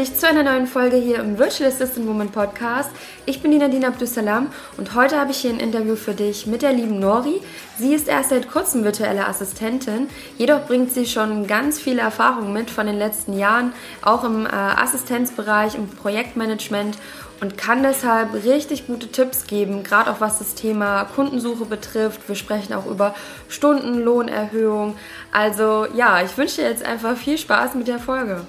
dich zu einer neuen Folge hier im Virtual Assistant Woman Podcast. Ich bin die Nadine Abdussalam und heute habe ich hier ein Interview für dich mit der lieben Nori. Sie ist erst seit kurzem virtuelle Assistentin, jedoch bringt sie schon ganz viele Erfahrungen mit von den letzten Jahren, auch im äh, Assistenzbereich, im Projektmanagement und kann deshalb richtig gute Tipps geben, gerade auch was das Thema Kundensuche betrifft. Wir sprechen auch über Stundenlohnerhöhung. Also ja, ich wünsche dir jetzt einfach viel Spaß mit der Folge.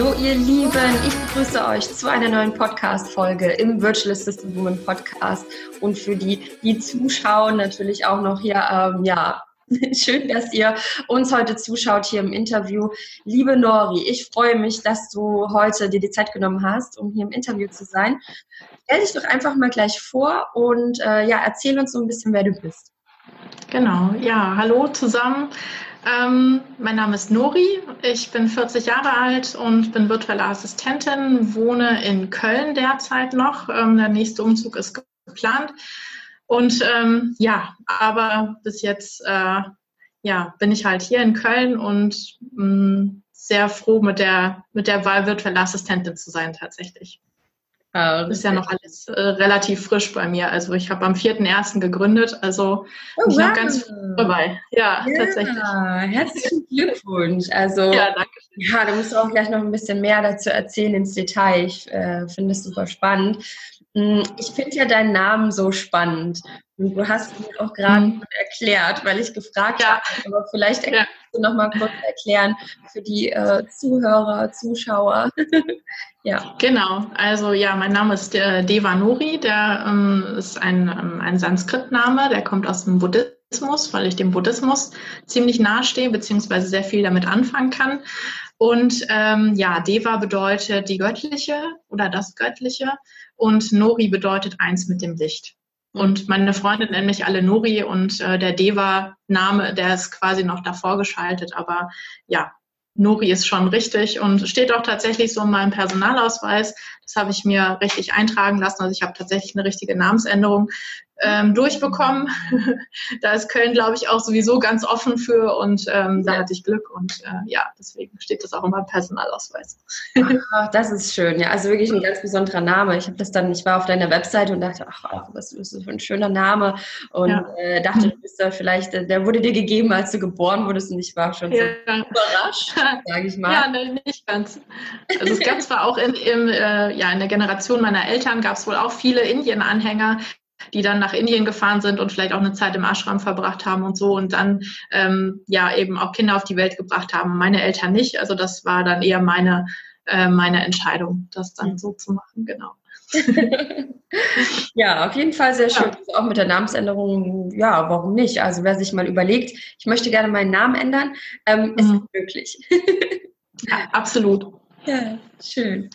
Hallo ihr Lieben, ich begrüße euch zu einer neuen Podcast-Folge im Virtual Assistant Woman Podcast und für die, die zuschauen, natürlich auch noch hier, ähm, ja, schön, dass ihr uns heute zuschaut hier im Interview. Liebe Nori, ich freue mich, dass du heute dir die Zeit genommen hast, um hier im Interview zu sein. Stell dich doch einfach mal gleich vor und äh, ja, erzähl uns so ein bisschen, wer du bist. Genau, ja, hallo zusammen. Ähm, mein Name ist Nori, ich bin 40 Jahre alt und bin virtuelle Assistentin, wohne in Köln derzeit noch. Ähm, der nächste Umzug ist geplant. Und ähm, ja, aber bis jetzt äh, ja, bin ich halt hier in Köln und mh, mm, sehr froh mit der, mit der Wahl virtuelle Assistentin zu sein tatsächlich. Ja, ist ja noch alles äh, relativ frisch bei mir. Also ich habe am 4.1. gegründet, also oh, ich wow. noch ganz dabei. Ja, ja, tatsächlich. Herzlichen Glückwunsch. Also ja, danke. ja, du musst auch gleich noch ein bisschen mehr dazu erzählen ins Detail. Ich äh, finde es super spannend. Hm, ich finde ja deinen Namen so spannend. Und du hast mir auch gerade mhm. erklärt, weil ich gefragt ja. habe, aber vielleicht ja. kannst du noch mal kurz erklären für die äh, Zuhörer, Zuschauer. ja. Genau, also ja, mein Name ist äh, Devanori, der ähm, ist ein, ähm, ein Sanskrit-Name, der kommt aus dem Buddhismus, weil ich dem Buddhismus ziemlich nahestehe, beziehungsweise sehr viel damit anfangen kann. Und ähm, ja, Deva bedeutet die göttliche oder das Göttliche und Nori bedeutet eins mit dem Licht. Und meine Freundin nennt mich alle Nori und äh, der Deva-Name, der ist quasi noch davor geschaltet. Aber ja, Nori ist schon richtig und steht auch tatsächlich so in meinem Personalausweis. Das habe ich mir richtig eintragen lassen. Also ich habe tatsächlich eine richtige Namensänderung ähm, durchbekommen. da ist Köln, glaube ich, auch sowieso ganz offen für und ähm, da hatte ich Glück und äh, ja, deswegen steht das auch in meinem Personalausweis. ach, das ist schön, ja, also wirklich ein ganz besonderer Name. Ich habe das dann, ich war auf deiner Webseite und dachte, ach, was ist das für ein schöner Name und ja. äh, dachte, du bist da vielleicht, äh, der wurde dir gegeben, als du geboren wurdest und ich war schon ja. so überrascht, sage ich mal. Ja, ne, nicht ganz. Also es gab zwar auch in, im, äh, ja, in der Generation meiner Eltern gab es wohl auch viele Indien-Anhänger, die dann nach Indien gefahren sind und vielleicht auch eine Zeit im Ashram verbracht haben und so und dann ähm, ja eben auch Kinder auf die Welt gebracht haben. Meine Eltern nicht. Also das war dann eher meine, äh, meine Entscheidung, das dann so zu machen, genau. ja, auf jeden Fall sehr schön. Ja. Also auch mit der Namensänderung, ja, warum nicht? Also wer sich mal überlegt, ich möchte gerne meinen Namen ändern, ähm, mhm. ist möglich. ja, absolut. Ja, schön.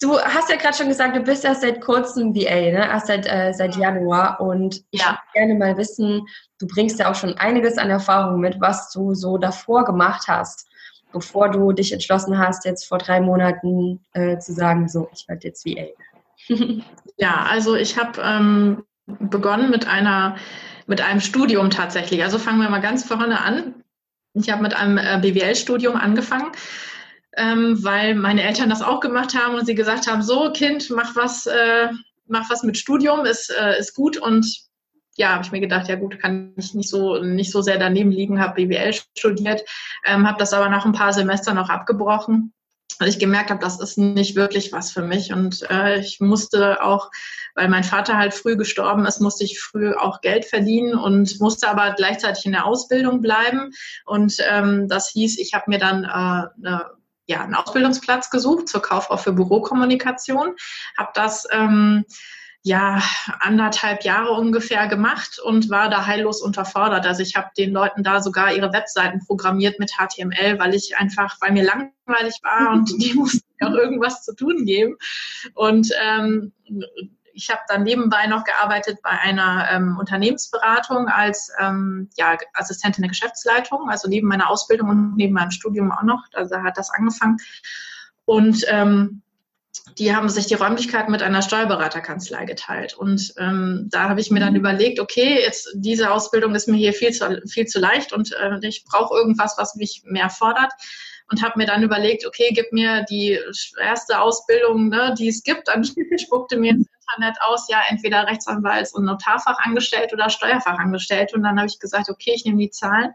Du hast ja gerade schon gesagt, du bist erst seit kurzem VA, ne? erst seit, äh, seit Januar. Und ich ja. würde gerne mal wissen, du bringst ja auch schon einiges an Erfahrung mit, was du so davor gemacht hast, bevor du dich entschlossen hast, jetzt vor drei Monaten äh, zu sagen, so, ich werde jetzt VA. ja, also ich habe ähm, begonnen mit einer mit einem Studium tatsächlich. Also fangen wir mal ganz vorne an. Ich habe mit einem äh, BWL-Studium angefangen ähm, weil meine Eltern das auch gemacht haben und sie gesagt haben, so Kind, mach was, äh, mach was mit Studium, ist, äh, ist gut. Und ja, habe ich mir gedacht, ja gut, kann ich nicht so nicht so sehr daneben liegen, habe BWL studiert, ähm, habe das aber nach ein paar Semestern noch abgebrochen, weil ich gemerkt habe, das ist nicht wirklich was für mich. Und äh, ich musste auch, weil mein Vater halt früh gestorben ist, musste ich früh auch Geld verdienen und musste aber gleichzeitig in der Ausbildung bleiben. Und ähm, das hieß, ich habe mir dann äh, eine ja, einen Ausbildungsplatz gesucht zur Kauffrau für Bürokommunikation, habe das ähm, ja anderthalb Jahre ungefähr gemacht und war da heillos unterfordert. Also ich habe den Leuten da sogar ihre Webseiten programmiert mit HTML, weil ich einfach, weil mir langweilig war und die mussten auch irgendwas zu tun geben. Und ähm, ich habe dann nebenbei noch gearbeitet bei einer ähm, Unternehmensberatung als ähm, ja, Assistentin der Geschäftsleitung, also neben meiner Ausbildung und neben meinem Studium auch noch. Also hat das angefangen. Und ähm, die haben sich die Räumlichkeiten mit einer Steuerberaterkanzlei geteilt. Und ähm, da habe ich mir dann mhm. überlegt, okay, jetzt diese Ausbildung ist mir hier viel zu, viel zu leicht und äh, ich brauche irgendwas, was mich mehr fordert. Und habe mir dann überlegt, okay, gib mir die erste Ausbildung, ne, die es gibt. Dann spuckte mir Internet aus, ja, entweder Rechtsanwalts- und Notarfachangestellt oder Steuerfachangestellt. Und dann habe ich gesagt, okay, ich nehme die Zahlen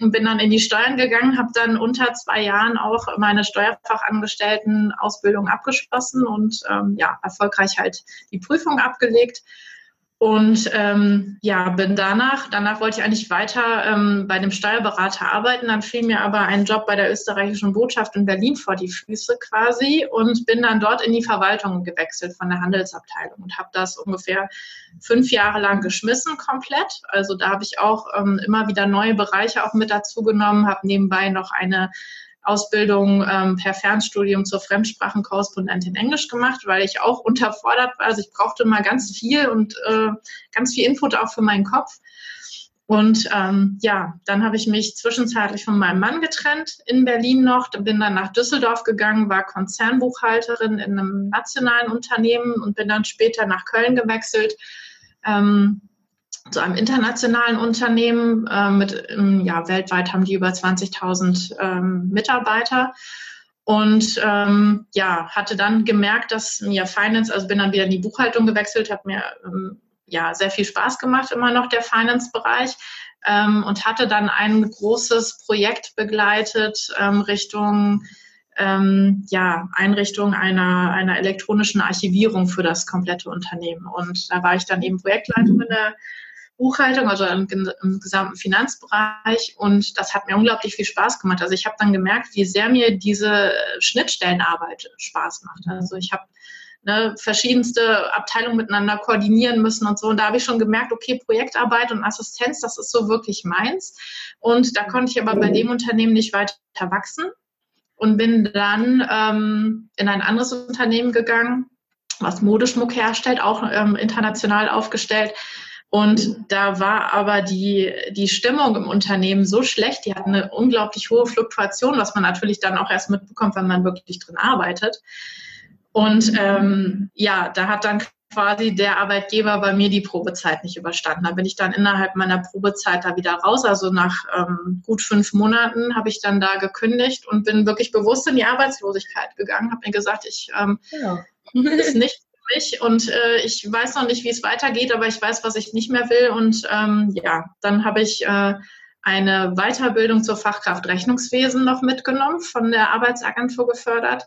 und bin dann in die Steuern gegangen, habe dann unter zwei Jahren auch meine Steuerfachangestellten-Ausbildung abgeschlossen und ähm, ja, erfolgreich halt die Prüfung abgelegt und ähm, ja, bin danach, danach wollte ich eigentlich weiter ähm, bei dem Steuerberater arbeiten. Dann fiel mir aber ein Job bei der österreichischen Botschaft in Berlin vor die Füße quasi und bin dann dort in die Verwaltung gewechselt von der Handelsabteilung und habe das ungefähr fünf Jahre lang geschmissen komplett. Also da habe ich auch ähm, immer wieder neue Bereiche auch mit dazu genommen, habe nebenbei noch eine Ausbildung ähm, per Fernstudium zur Fremdsprachenkorrespondentin Englisch gemacht, weil ich auch unterfordert war. Also ich brauchte mal ganz viel und äh, ganz viel Input auch für meinen Kopf. Und ähm, ja, dann habe ich mich zwischenzeitlich von meinem Mann getrennt in Berlin noch, bin dann nach Düsseldorf gegangen, war Konzernbuchhalterin in einem nationalen Unternehmen und bin dann später nach Köln gewechselt. Ähm, zu einem internationalen Unternehmen äh, mit, ähm, ja, weltweit haben die über 20.000 ähm, Mitarbeiter. Und ähm, ja, hatte dann gemerkt, dass mir Finance, also bin dann wieder in die Buchhaltung gewechselt, hat mir ähm, ja sehr viel Spaß gemacht, immer noch der Finance-Bereich. Ähm, und hatte dann ein großes Projekt begleitet ähm, Richtung ähm, ja, Einrichtung einer, einer elektronischen Archivierung für das komplette Unternehmen. Und da war ich dann eben Projektleiterin der Buchhaltung, also im, im, gesamten Finanzbereich. Und das hat mir unglaublich viel Spaß gemacht. Also ich habe dann gemerkt, wie sehr mir diese Schnittstellenarbeit Spaß macht. Also ich habe ne, verschiedenste Abteilungen miteinander koordinieren müssen und so. Und da habe ich schon gemerkt, okay, Projektarbeit und Assistenz, das ist so wirklich meins. Und da konnte ich aber bei dem Unternehmen nicht weiter wachsen und bin dann ähm, in ein anderes Unternehmen gegangen, was Modeschmuck herstellt, auch ähm, international aufgestellt und da war aber die, die Stimmung im Unternehmen so schlecht, die hatten eine unglaublich hohe Fluktuation, was man natürlich dann auch erst mitbekommt, wenn man wirklich drin arbeitet. Und ähm, ja, da hat dann quasi der Arbeitgeber bei mir die Probezeit nicht überstanden. Da bin ich dann innerhalb meiner Probezeit da wieder raus. Also nach ähm, gut fünf Monaten habe ich dann da gekündigt und bin wirklich bewusst in die Arbeitslosigkeit gegangen. Habe mir gesagt, ich ähm, ja. ist nicht mich und äh, ich weiß noch nicht, wie es weitergeht, aber ich weiß, was ich nicht mehr will. Und ähm, ja, dann habe ich äh, eine Weiterbildung zur Fachkraft Rechnungswesen noch mitgenommen, von der Arbeitsagentur gefördert.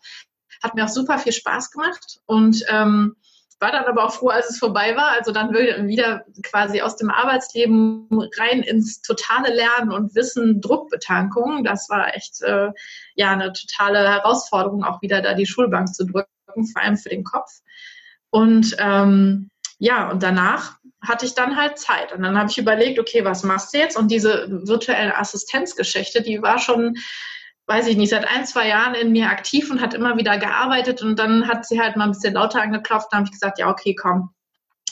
Hat mir auch super viel Spaß gemacht und ähm, war dann aber auch froh, als es vorbei war. Also dann wieder quasi aus dem Arbeitsleben rein ins totale Lernen und Wissen, Druckbetankung. Das war echt äh, ja eine totale Herausforderung, auch wieder da die Schulbank zu drücken, vor allem für den Kopf. Und ähm, ja, und danach hatte ich dann halt Zeit. Und dann habe ich überlegt, okay, was machst du jetzt? Und diese virtuelle Assistenzgeschichte, die war schon, weiß ich nicht, seit ein, zwei Jahren in mir aktiv und hat immer wieder gearbeitet. Und dann hat sie halt mal ein bisschen lauter angeklopft. Dann habe ich gesagt, ja, okay, komm,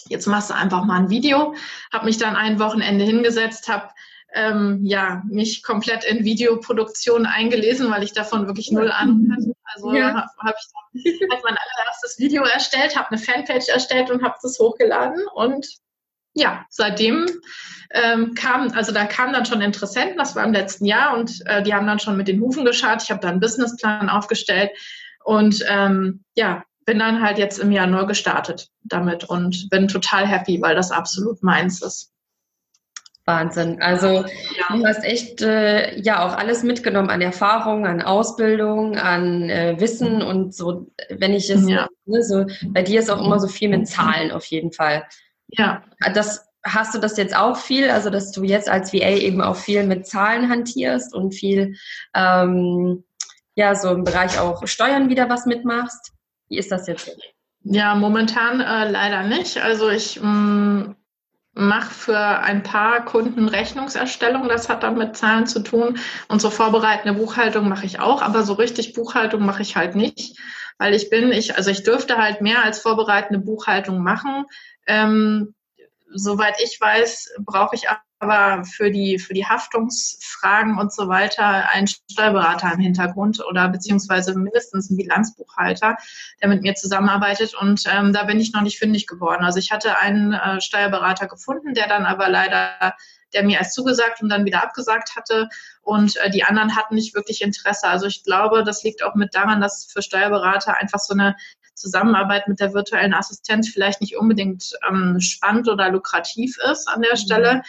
jetzt machst du einfach mal ein Video. Habe mich dann ein Wochenende hingesetzt, habe ähm, ja, mich komplett in Videoproduktion eingelesen, weil ich davon wirklich null Ahnung hatte. Also ja. habe hab ich dann halt mein allererstes Video erstellt, habe eine Fanpage erstellt und habe das hochgeladen und ja, seitdem ähm, kam, also da kamen dann schon Interessenten, das war im letzten Jahr und äh, die haben dann schon mit den Hufen geschaut. Ich habe da einen Businessplan aufgestellt und ähm, ja, bin dann halt jetzt im Januar gestartet damit und bin total happy, weil das absolut meins ist. Wahnsinn. Also ja. du hast echt äh, ja auch alles mitgenommen an Erfahrung, an Ausbildung, an äh, Wissen und so, wenn ich es, ja. ne, so, bei dir ist auch immer so viel mit Zahlen auf jeden Fall. Ja. Das hast du das jetzt auch viel, also dass du jetzt als VA eben auch viel mit Zahlen hantierst und viel ähm, ja so im Bereich auch Steuern wieder was mitmachst. Wie ist das jetzt? Ja, momentan äh, leider nicht. Also ich mh, mm, mache für ein paar Kunden Rechnungserstellung. Das hat dann mit Zahlen zu tun. Und so vorbereitende Buchhaltung mache ich auch, aber so richtig Buchhaltung mache ich halt nicht, weil ich bin, ich, also ich dürfte halt mehr als vorbereitende Buchhaltung machen. Ähm, soweit ich weiß, brauche ich aber für die, für die Haftungsfragen und so weiter einen Steuerberater im Hintergrund oder beziehungsweise mindestens einen Bilanzbuchhalter, der mit mir zusammenarbeitet. Und ähm, da bin ich noch nicht fündig geworden. Also ich hatte einen äh, Steuerberater gefunden, der dann aber leider der mir erst zugesagt und dann wieder abgesagt hatte. Und äh, die anderen hatten nicht wirklich Interesse. Also ich glaube, das liegt auch mit daran, dass für Steuerberater einfach so eine Zusammenarbeit mit der virtuellen Assistenz vielleicht nicht unbedingt ähm, spannend oder lukrativ ist an der Stelle. Mhm.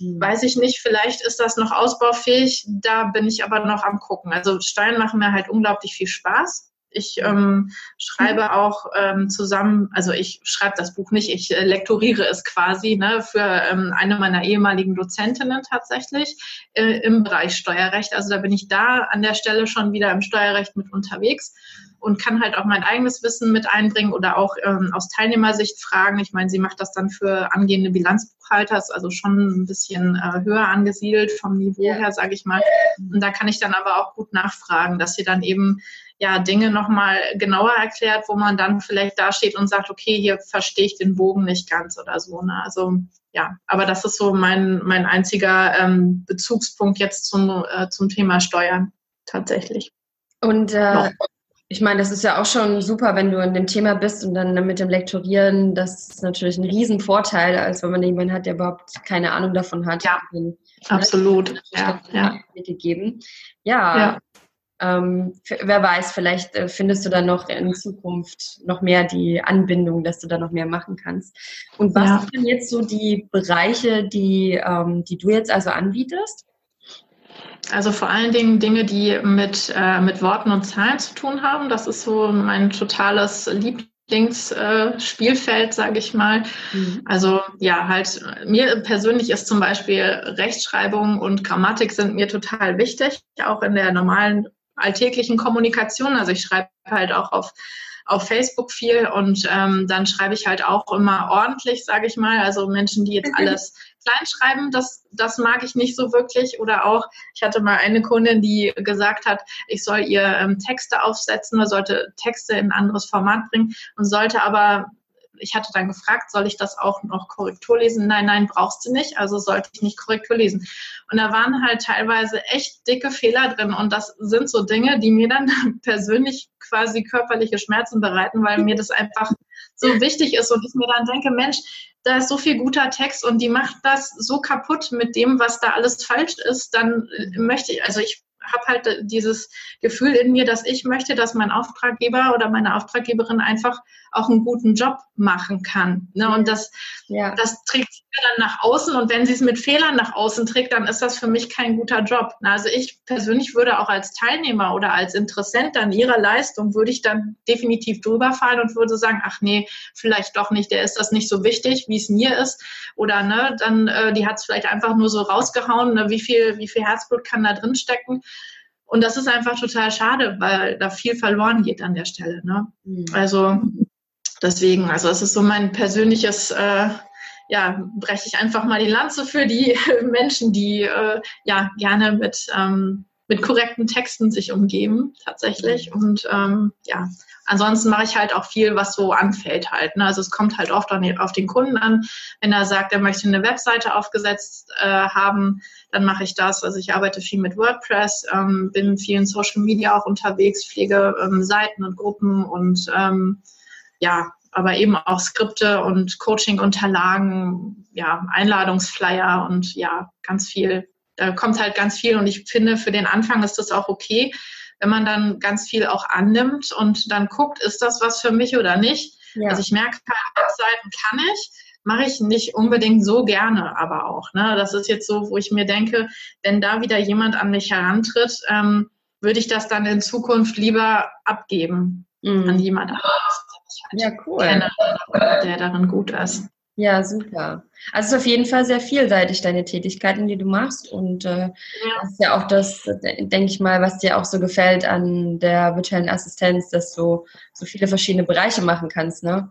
Weiß ich nicht, vielleicht ist das noch ausbaufähig, da bin ich aber noch am gucken. Also Steuern machen mir halt unglaublich viel Spaß. Ich ähm, schreibe auch ähm, zusammen, also ich schreibe das Buch nicht, ich äh, lektoriere es quasi ne, für ähm, eine meiner ehemaligen Dozentinnen tatsächlich äh, im Bereich Steuerrecht. Also da bin ich da an der Stelle schon wieder im Steuerrecht mit unterwegs und kann halt auch mein eigenes Wissen mit einbringen oder auch ähm, aus Teilnehmersicht fragen. Ich meine, sie macht das dann für angehende Bilanzbuchhalter, ist also schon ein bisschen äh, höher angesiedelt vom Niveau her, sage ich mal. Und da kann ich dann aber auch gut nachfragen, dass sie dann eben ja, Dinge nochmal genauer erklärt, wo man dann vielleicht dasteht und sagt, okay, hier verstehe ich den Bogen nicht ganz oder so. Ne? Also ja, aber das ist so mein, mein einziger ähm, Bezugspunkt jetzt zum, äh, zum Thema Steuern tatsächlich. Und äh, ich meine, das ist ja auch schon super, wenn du in dem Thema bist und dann mit dem Lektorieren, das ist natürlich ein Riesenvorteil, als wenn man jemanden hat, der überhaupt keine Ahnung davon hat. Ja, absolut. Ja, ja. Gegeben. Ja, ja. Ähm, wer weiß, vielleicht äh, findest du dann noch in Zukunft noch mehr die Anbindung, dass du da noch mehr machen kannst. Und was ja. sind denn jetzt so die Bereiche, die, ähm, die du jetzt also anbietest? Also vor allen Dingen Dinge, die mit, äh, mit Worten und Zahlen zu tun haben. Das ist so mein totales Lieblingsspielfeld, äh, sage ich mal. Mhm. Also ja, halt mir persönlich ist zum Beispiel Rechtschreibung und Grammatik sind mir total wichtig, auch in der normalen alltäglichen Kommunikation. Also ich schreibe halt auch auf, auf Facebook viel und ähm, dann schreibe ich halt auch immer ordentlich, sage ich mal. Also Menschen, die jetzt mhm. alles klein schreiben, das, das mag ich nicht so wirklich. Oder auch, ich hatte mal eine Kundin, die gesagt hat, ich soll ihr ähm, Texte aufsetzen oder sollte Texte in ein anderes Format bringen und sollte aber ich hatte dann gefragt, soll ich das auch noch Korrektur lesen? Nein, nein, brauchst du nicht, also sollte ich nicht Korrektur lesen. Und da waren halt teilweise echt dicke Fehler drin und das sind so Dinge, die mir dann persönlich quasi körperliche Schmerzen bereiten, weil mir das einfach so wichtig ist und ich mir dann denke, Mensch, da ist so viel guter Text und die macht das so kaputt mit dem, was da alles falsch ist, dann möchte ich, also ich habe halt dieses Gefühl in mir, dass ich möchte, dass mein Auftraggeber oder meine Auftraggeberin einfach auch einen guten Job machen kann. Ne? Und das, ja. das trägt sie dann nach außen. Und wenn sie es mit Fehlern nach außen trägt, dann ist das für mich kein guter Job. Also ich persönlich würde auch als Teilnehmer oder als Interessent an ihrer Leistung, würde ich dann definitiv drüber fallen und würde sagen, ach nee, vielleicht doch nicht, der ist das nicht so wichtig, wie es mir ist. Oder ne, dann, äh, die hat es vielleicht einfach nur so rausgehauen, ne? wie, viel, wie viel Herzblut kann da drin stecken. Und das ist einfach total schade, weil da viel verloren geht an der Stelle. Ne? Mhm. Also deswegen, also es ist so mein persönliches, äh, ja, breche ich einfach mal die Lanze für die Menschen, die äh, ja gerne mit, ähm, mit korrekten Texten sich umgeben, tatsächlich. Mhm. Und ähm, ja, ansonsten mache ich halt auch viel, was so anfällt halt. Ne? Also es kommt halt oft auf den Kunden an. Wenn er sagt, er möchte eine Webseite aufgesetzt äh, haben, dann mache ich das. Also ich arbeite viel mit WordPress, ähm, bin viel in Social Media auch unterwegs, pflege ähm, Seiten und Gruppen und ähm, ja, aber eben auch Skripte und Coaching-Unterlagen, ja, Einladungsflyer und ja, ganz viel. Da kommt halt ganz viel und ich finde, für den Anfang ist das auch okay, wenn man dann ganz viel auch annimmt und dann guckt, ist das was für mich oder nicht. Ja. Also ich merke, Webseiten kann ich, mache ich nicht unbedingt so gerne, aber auch. Ne? Das ist jetzt so, wo ich mir denke, wenn da wieder jemand an mich herantritt, ähm, würde ich das dann in Zukunft lieber abgeben mhm. an jemand anderes halt ja, cool. kenne, der darin gut ist. Ja, super. Also es ist auf jeden Fall sehr vielseitig, deine Tätigkeiten, die du machst. Und äh, ja. das ist ja auch das, denke ich mal, was dir auch so gefällt an der virtuellen Assistenz, dass du so viele verschiedene Bereiche machen kannst, ne?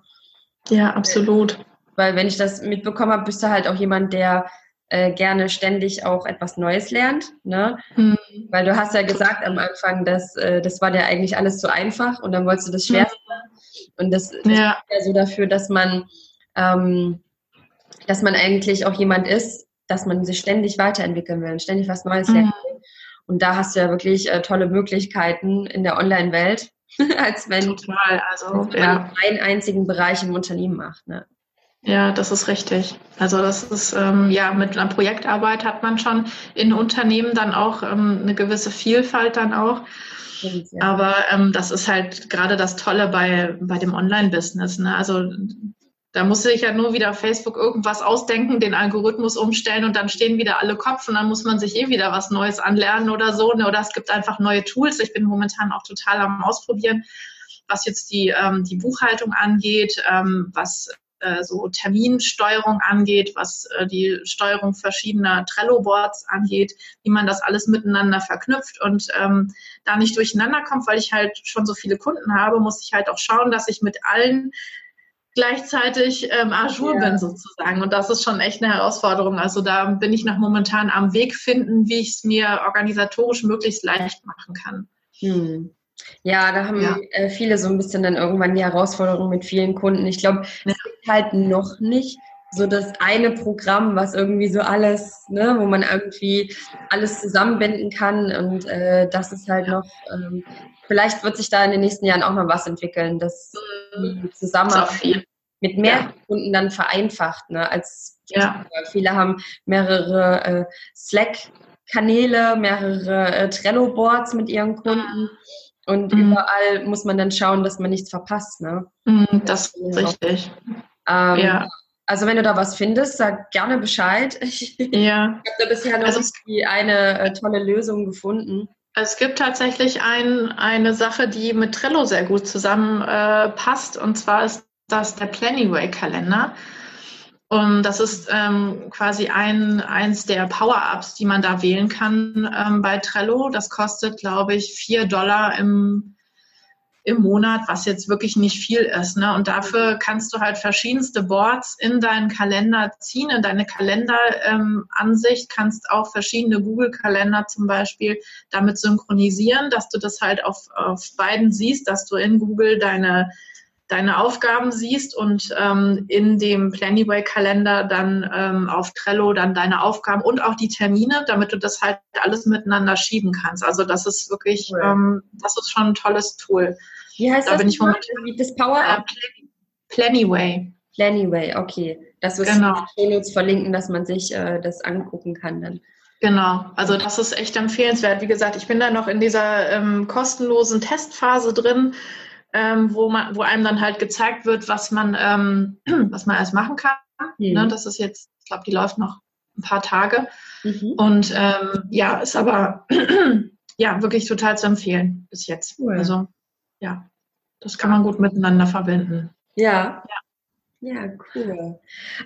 Ja, absolut. Weil wenn ich das mitbekommen habe, bist du halt auch jemand, der äh, gerne ständig auch etwas Neues lernt, ne? Mhm. Weil du hast ja gesagt am Anfang, dass äh, das war dir eigentlich alles zu einfach und dann wolltest du das Schwerste. Mhm. Und das, das ja. ist ja so dafür, dass man, ähm, dass man eigentlich auch jemand ist, dass man sich ständig weiterentwickeln will, ständig was Neues mhm. lernen will. Und da hast du ja wirklich äh, tolle Möglichkeiten in der Online-Welt, als wenn, Total, also, man ja. einen einzigen Bereich im Unternehmen macht. Ne? Ja, das ist richtig. Also das ist ähm, ja mit einer Projektarbeit hat man schon in Unternehmen dann auch ähm, eine gewisse Vielfalt dann auch. Aber ähm, das ist halt gerade das Tolle bei, bei dem Online-Business. Ne? Also da muss sich ja nur wieder Facebook irgendwas ausdenken, den Algorithmus umstellen und dann stehen wieder alle Kopf und dann muss man sich eh wieder was Neues anlernen oder so. Ne? Oder es gibt einfach neue Tools. Ich bin momentan auch total am Ausprobieren, was jetzt die, ähm, die Buchhaltung angeht, ähm, was äh, so Terminsteuerung angeht, was äh, die Steuerung verschiedener Trello-Boards angeht, wie man das alles miteinander verknüpft und ähm, da nicht durcheinander kommt, weil ich halt schon so viele Kunden habe, muss ich halt auch schauen, dass ich mit allen gleichzeitig ähm, Ajour ja. bin sozusagen. Und das ist schon echt eine Herausforderung. Also da bin ich noch momentan am Weg finden, wie ich es mir organisatorisch möglichst leicht machen kann. Hm. Ja, da haben ja. Äh, viele so ein bisschen dann irgendwann die Herausforderung mit vielen Kunden. Ich glaube, es gibt halt noch nicht so das eine Programm, was irgendwie so alles, ne, wo man irgendwie alles zusammenbinden kann. Und äh, das ist halt noch, ähm, vielleicht wird sich da in den nächsten Jahren auch noch was entwickeln, dass die mhm. Zusammenarbeit mit mehr ja. Kunden dann vereinfacht, ne, als ja. viele haben mehrere äh, Slack-Kanäle, mehrere äh, Trello-Boards mit ihren Kunden. Und mhm. überall muss man dann schauen, dass man nichts verpasst. Ne? Mhm, das ist richtig. Ähm, ja. Also wenn du da was findest, sag gerne Bescheid. Ja. Ich habe da bisher noch also, eine äh, tolle Lösung gefunden. Es gibt tatsächlich ein, eine Sache, die mit Trello sehr gut zusammenpasst. Äh, und zwar ist das der Plannyway-Kalender. Und das ist ähm, quasi ein, eins der Power-Ups, die man da wählen kann ähm, bei Trello. Das kostet, glaube ich, vier Dollar im, im Monat, was jetzt wirklich nicht viel ist. Ne? Und dafür kannst du halt verschiedenste Boards in deinen Kalender ziehen, in deine Kalenderansicht, ähm, kannst auch verschiedene Google-Kalender zum Beispiel damit synchronisieren, dass du das halt auf, auf beiden siehst, dass du in Google deine deine Aufgaben siehst und ähm, in dem Plannyway-Kalender dann ähm, auf Trello dann deine Aufgaben und auch die Termine, damit du das halt alles miteinander schieben kannst. Also das ist wirklich, cool. ähm, das ist schon ein tolles Tool. Wie heißt da das? Bin ich momentan, das Power-Up? Äh, Plannyway. Plannyway, okay. Das wirst genau. du in verlinken, dass man sich äh, das angucken kann dann. Genau, also das ist echt empfehlenswert. Wie gesagt, ich bin da noch in dieser ähm, kostenlosen Testphase drin ähm, wo, man, wo einem dann halt gezeigt wird, was man, ähm, was man alles machen kann. Mhm. Ne, das ist jetzt, ich glaube, die läuft noch ein paar Tage. Mhm. Und ähm, ja, ist aber ja wirklich total zu empfehlen bis jetzt. Cool. Also ja, das kann man gut miteinander verbinden. Ja. ja. Ja, cool.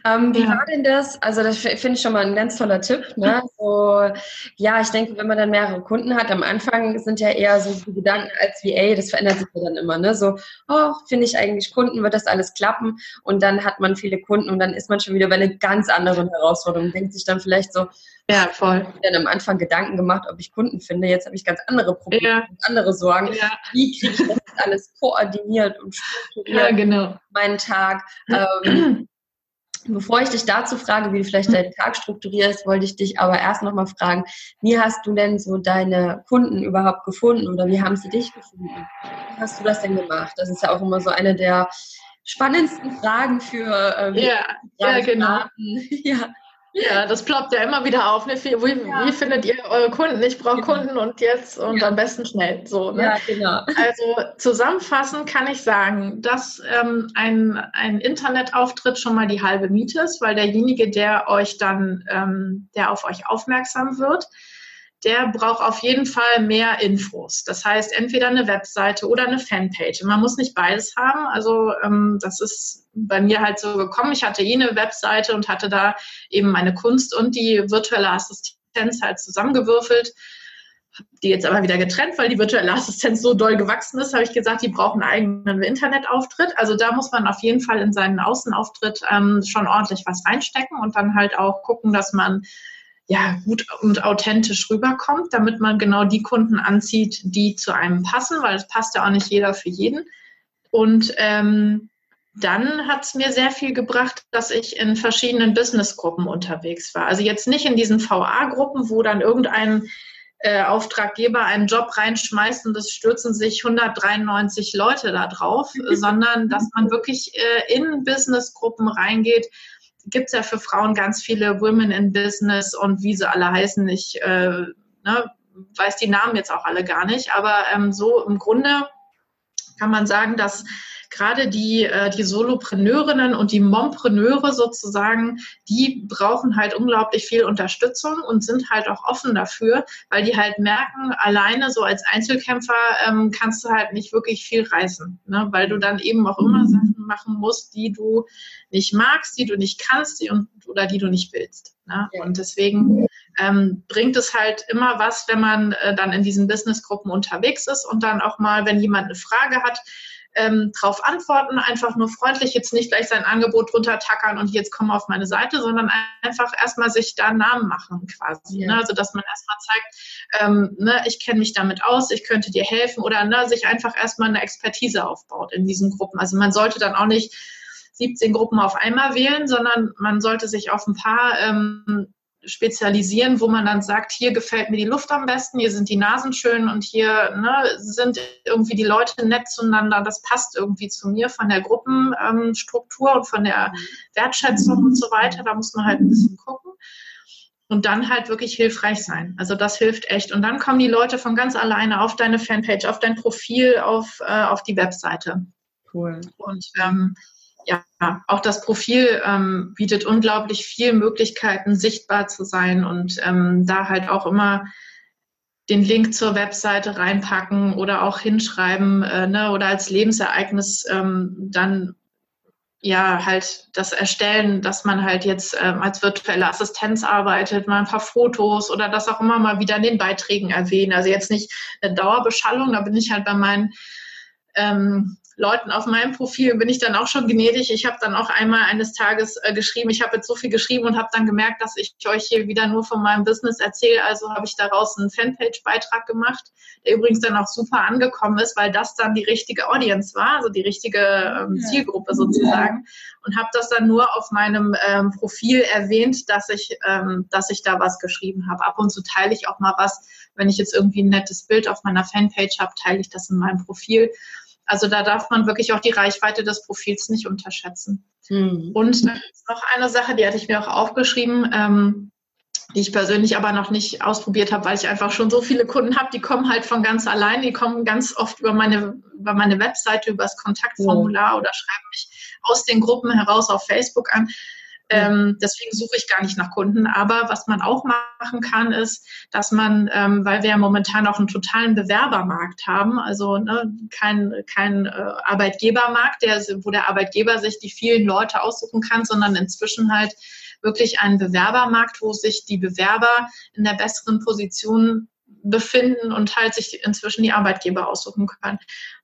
Ähm, wie ja. war denn das? Also das finde ich schon mal ein ganz toller Tipp. Ne? So, ja, ich denke, wenn man dann mehrere Kunden hat, am Anfang sind ja eher so die Gedanken als VA, das verändert sich ja dann immer. Ne? So, oh, finde ich eigentlich Kunden, wird das alles klappen? Und dann hat man viele Kunden und dann ist man schon wieder bei einer ganz anderen Herausforderung. Denkt sich dann vielleicht so, ja, voll. Ich habe dann am Anfang Gedanken gemacht, ob ich Kunden finde. Jetzt habe ich ganz andere Probleme, ja. andere Sorgen. Ja. Wie kriege ich das alles koordiniert und strukturiert? Ja, genau. Meinen Tag. Ähm, Bevor ich dich dazu frage, wie du vielleicht deinen Tag strukturierst, wollte ich dich aber erst nochmal fragen, wie hast du denn so deine Kunden überhaupt gefunden oder wie haben sie dich gefunden? Wie hast du das denn gemacht? Das ist ja auch immer so eine der spannendsten Fragen für ähm, ja, ja, genau. ja. Ja, das ploppt ja immer wieder auf. Ne? Wie, wie, ja. wie findet ihr eure Kunden? Ich brauche genau. Kunden und jetzt und ja. am besten schnell. So, ne? Ja, genau. Also zusammenfassend kann ich sagen, dass ähm, ein, ein Internetauftritt schon mal die halbe Miete ist, weil derjenige, der euch dann, ähm, der auf euch aufmerksam wird, der braucht auf jeden Fall mehr Infos. Das heißt, entweder eine Webseite oder eine Fanpage. man muss nicht beides haben. Also ähm, das ist bei mir halt so gekommen. Ich hatte eh eine Webseite und hatte da eben meine Kunst und die virtuelle Assistenz halt zusammengewürfelt. Die jetzt aber wieder getrennt, weil die virtuelle Assistenz so doll gewachsen ist, habe ich gesagt, die brauchen einen eigenen Internetauftritt. Also da muss man auf jeden Fall in seinen Außenauftritt ähm, schon ordentlich was reinstecken und dann halt auch gucken, dass man ja, gut und authentisch rüberkommt, damit man genau die Kunden anzieht, die zu einem passen, weil es passt ja auch nicht jeder für jeden. Und ähm, dann hat es mir sehr viel gebracht, dass ich in verschiedenen Businessgruppen unterwegs war. Also jetzt nicht in diesen VA-Gruppen, wo dann irgendein äh, Auftraggeber einen Job reinschmeißt und es stürzen sich 193 Leute da drauf, sondern dass man wirklich äh, in Businessgruppen reingeht. Gibt es ja für Frauen ganz viele Women in Business und wie sie alle heißen. Ich äh, ne, weiß die Namen jetzt auch alle gar nicht, aber ähm, so im Grunde kann man sagen, dass gerade die, äh, die Solopreneurinnen und die Mompreneure sozusagen, die brauchen halt unglaublich viel Unterstützung und sind halt auch offen dafür, weil die halt merken, alleine so als Einzelkämpfer ähm, kannst du halt nicht wirklich viel reißen, ne? weil du dann eben auch immer Sachen machen musst, die du nicht magst, die du nicht kannst die und, oder die du nicht willst. Ne? Und deswegen ähm, bringt es halt immer was, wenn man äh, dann in diesen Businessgruppen unterwegs ist und dann auch mal, wenn jemand eine Frage hat, ähm, drauf antworten, einfach nur freundlich, jetzt nicht gleich sein Angebot drunter tackern und jetzt komm auf meine Seite, sondern einfach erstmal sich da einen Namen machen quasi. Ja. Ne? Also dass man erstmal zeigt, ähm, ne, ich kenne mich damit aus, ich könnte dir helfen oder ne, sich einfach erstmal eine Expertise aufbaut in diesen Gruppen. Also man sollte dann auch nicht 17 Gruppen auf einmal wählen, sondern man sollte sich auf ein paar ähm, spezialisieren, wo man dann sagt, hier gefällt mir die Luft am besten, hier sind die Nasen schön und hier ne, sind irgendwie die Leute nett zueinander. Das passt irgendwie zu mir von der Gruppenstruktur ähm, und von der Wertschätzung und so weiter. Da muss man halt ein bisschen gucken und dann halt wirklich hilfreich sein. Also das hilft echt. Und dann kommen die Leute von ganz alleine auf deine Fanpage, auf dein Profil, auf, äh, auf die Webseite. Cool. Und ähm, ja, auch das Profil ähm, bietet unglaublich viele Möglichkeiten, sichtbar zu sein und ähm, da halt auch immer den Link zur Webseite reinpacken oder auch hinschreiben äh, ne, oder als Lebensereignis ähm, dann ja halt das erstellen, dass man halt jetzt ähm, als virtuelle Assistenz arbeitet, mal ein paar Fotos oder das auch immer mal wieder in den Beiträgen erwähnen. Also jetzt nicht eine Dauerbeschallung, da bin ich halt bei meinen ähm, Leuten auf meinem Profil bin ich dann auch schon gnädig. Ich habe dann auch einmal eines Tages äh, geschrieben, ich habe jetzt so viel geschrieben und habe dann gemerkt, dass ich euch hier wieder nur von meinem Business erzähle. Also habe ich daraus einen Fanpage-Beitrag gemacht, der übrigens dann auch super angekommen ist, weil das dann die richtige Audience war, also die richtige ähm, Zielgruppe sozusagen. Und habe das dann nur auf meinem ähm, Profil erwähnt, dass ich, ähm, dass ich da was geschrieben habe. Ab und zu teile ich auch mal was, wenn ich jetzt irgendwie ein nettes Bild auf meiner Fanpage habe, teile ich das in meinem Profil. Also da darf man wirklich auch die Reichweite des Profils nicht unterschätzen. Mhm. Und noch eine Sache, die hatte ich mir auch aufgeschrieben, ähm, die ich persönlich aber noch nicht ausprobiert habe, weil ich einfach schon so viele Kunden habe, die kommen halt von ganz allein, die kommen ganz oft über meine, über meine Webseite, über das Kontaktformular mhm. oder schreiben mich aus den Gruppen heraus auf Facebook an. Ähm, deswegen suche ich gar nicht nach Kunden. Aber was man auch machen kann, ist, dass man, ähm, weil wir ja momentan auch einen totalen Bewerbermarkt haben, also ne, kein, kein äh, Arbeitgebermarkt, der, wo der Arbeitgeber sich die vielen Leute aussuchen kann, sondern inzwischen halt wirklich einen Bewerbermarkt, wo sich die Bewerber in der besseren Position befinden und halt sich inzwischen die Arbeitgeber aussuchen können.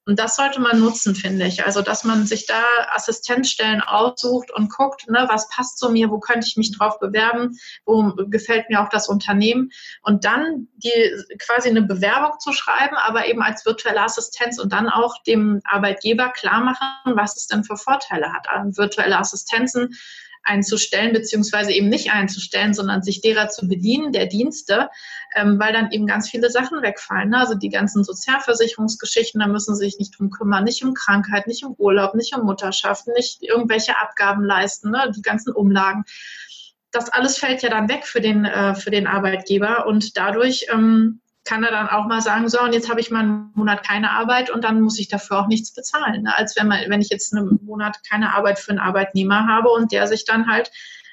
Und das sollte man nutzen, finde ich. Also, dass man sich da Assistenzstellen aussucht und guckt, ne, was passt zu mir, wo könnte ich mich drauf bewerben, wo gefällt mir auch das Unternehmen. Und dann die quasi eine Bewerbung zu schreiben, aber eben als virtuelle Assistenz und dann auch dem Arbeitgeber klar machen, was es denn für Vorteile hat. Also virtuelle Assistenzen einzustellen, beziehungsweise eben nicht einzustellen, sondern sich derer zu bedienen, der Dienste, ähm, weil dann eben ganz viele Sachen wegfallen. Ne? Also die ganzen Sozialversicherungsgeschichten, da müssen sie sich nicht drum kümmern, nicht um Krankheit, nicht um Urlaub, nicht um Mutterschaft, nicht irgendwelche Abgaben leisten, ne? die ganzen Umlagen. Das alles fällt ja dann weg für den, äh, für den Arbeitgeber und dadurch ähm, kann er dann auch mal sagen, so, und jetzt habe ich mal einen Monat keine Arbeit und dann muss ich dafür auch nichts bezahlen. Ne? Als wenn, man, wenn ich jetzt einen Monat keine Arbeit für einen Arbeitnehmer habe und der sich dann halt